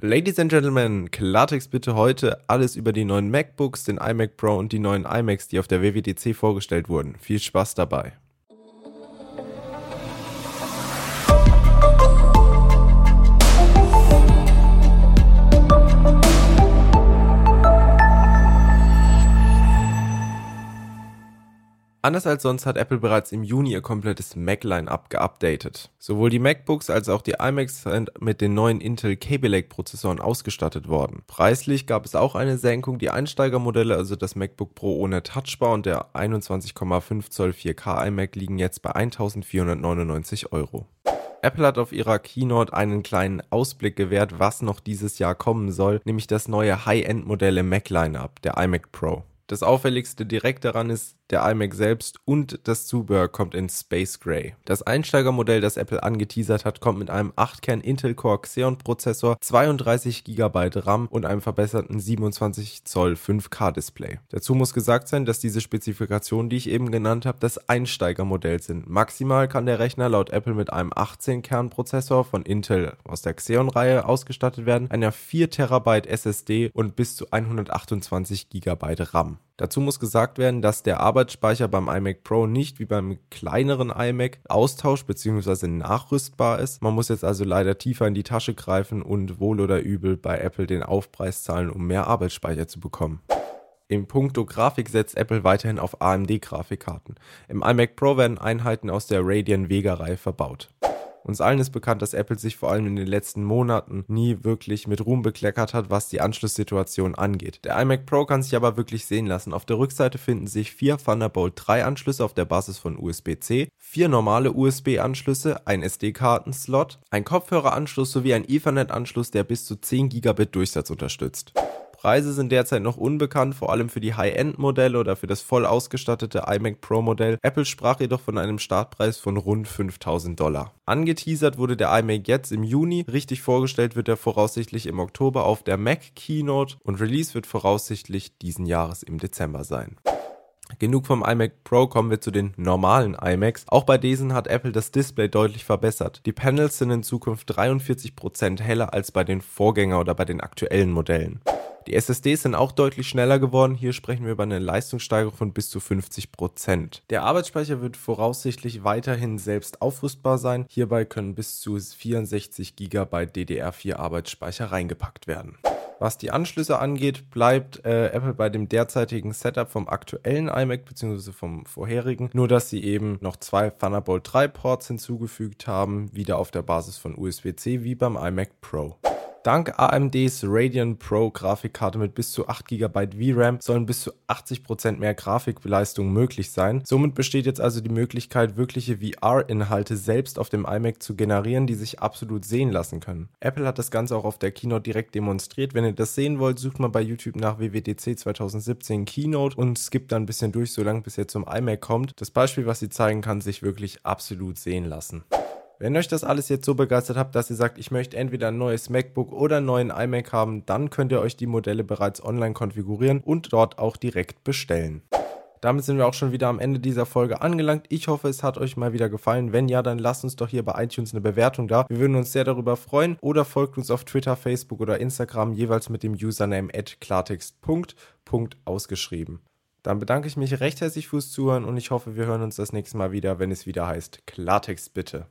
Ladies and Gentlemen, Klartext bitte heute alles über die neuen MacBooks, den iMac Pro und die neuen iMacs, die auf der WWDC vorgestellt wurden. Viel Spaß dabei. Anders als sonst hat Apple bereits im Juni ihr komplettes Mac-Line-Up geupdatet. Sowohl die MacBooks als auch die iMacs sind mit den neuen Intel Kaby Lake Prozessoren ausgestattet worden. Preislich gab es auch eine Senkung. Die Einsteigermodelle, also das MacBook Pro ohne Touchbar und der 21,5 Zoll 4K iMac liegen jetzt bei 1499 Euro. Apple hat auf ihrer Keynote einen kleinen Ausblick gewährt, was noch dieses Jahr kommen soll, nämlich das neue High-End-Modell im Mac-Lineup, der iMac Pro. Das auffälligste direkt daran ist der iMac selbst und das Zubehör kommt in Space Gray. Das Einsteigermodell, das Apple angeteasert hat, kommt mit einem 8-Kern Intel Core Xeon Prozessor, 32 GB RAM und einem verbesserten 27 Zoll 5K Display. Dazu muss gesagt sein, dass diese Spezifikationen, die ich eben genannt habe, das Einsteigermodell sind. Maximal kann der Rechner laut Apple mit einem 18-Kern Prozessor von Intel aus der Xeon-Reihe ausgestattet werden, einer 4 TB SSD und bis zu 128 GB RAM. Dazu muss gesagt werden, dass der Arbeitsspeicher beim iMac Pro nicht wie beim kleineren iMac austausch- bzw. nachrüstbar ist. Man muss jetzt also leider tiefer in die Tasche greifen und wohl oder übel bei Apple den Aufpreis zahlen, um mehr Arbeitsspeicher zu bekommen. Im Punkto Grafik setzt Apple weiterhin auf AMD-Grafikkarten. Im iMac Pro werden Einheiten aus der Radeon Vega-Reihe verbaut. Uns allen ist bekannt, dass Apple sich vor allem in den letzten Monaten nie wirklich mit Ruhm bekleckert hat, was die Anschlusssituation angeht. Der iMac Pro kann sich aber wirklich sehen lassen. Auf der Rückseite finden sich vier Thunderbolt 3 Anschlüsse auf der Basis von USB-C, vier normale USB-Anschlüsse, ein SD-Karten-Slot, ein Kopfhöreranschluss sowie ein Ethernet-Anschluss, der bis zu 10 Gigabit Durchsatz unterstützt. Preise sind derzeit noch unbekannt, vor allem für die High-End-Modelle oder für das voll ausgestattete iMac Pro-Modell. Apple sprach jedoch von einem Startpreis von rund 5000 Dollar. Angeteasert wurde der iMac jetzt im Juni, richtig vorgestellt wird er voraussichtlich im Oktober auf der Mac Keynote und Release wird voraussichtlich diesen Jahres im Dezember sein. Genug vom iMac Pro kommen wir zu den normalen iMacs. Auch bei diesen hat Apple das Display deutlich verbessert. Die Panels sind in Zukunft 43% heller als bei den Vorgänger oder bei den aktuellen Modellen. Die SSDs sind auch deutlich schneller geworden. Hier sprechen wir über eine Leistungssteigerung von bis zu 50%. Der Arbeitsspeicher wird voraussichtlich weiterhin selbst aufrüstbar sein. Hierbei können bis zu 64 GB DDR4 Arbeitsspeicher reingepackt werden. Was die Anschlüsse angeht, bleibt äh, Apple bei dem derzeitigen Setup vom aktuellen iMac bzw. vom vorherigen, nur dass sie eben noch zwei Thunderbolt 3 Ports hinzugefügt haben, wieder auf der Basis von USB-C wie beim iMac Pro. Dank AMDs Radeon Pro Grafikkarte mit bis zu 8 GB VRAM sollen bis zu 80% mehr Grafikleistung möglich sein. Somit besteht jetzt also die Möglichkeit, wirkliche VR-Inhalte selbst auf dem iMac zu generieren, die sich absolut sehen lassen können. Apple hat das Ganze auch auf der Keynote direkt demonstriert. Wenn ihr das sehen wollt, sucht mal bei YouTube nach WWDC 2017 Keynote und skippt dann ein bisschen durch, solange bis ihr zum iMac kommt. Das Beispiel, was sie zeigen kann, sich wirklich absolut sehen lassen. Wenn euch das alles jetzt so begeistert habt, dass ihr sagt, ich möchte entweder ein neues MacBook oder einen neuen iMac haben, dann könnt ihr euch die Modelle bereits online konfigurieren und dort auch direkt bestellen. Damit sind wir auch schon wieder am Ende dieser Folge angelangt. Ich hoffe, es hat euch mal wieder gefallen. Wenn ja, dann lasst uns doch hier bei iTunes eine Bewertung da. Wir würden uns sehr darüber freuen. Oder folgt uns auf Twitter, Facebook oder Instagram jeweils mit dem Username klartext. ausgeschrieben. Dann bedanke ich mich recht herzlich fürs Zuhören und ich hoffe, wir hören uns das nächste Mal wieder, wenn es wieder heißt Klartext bitte.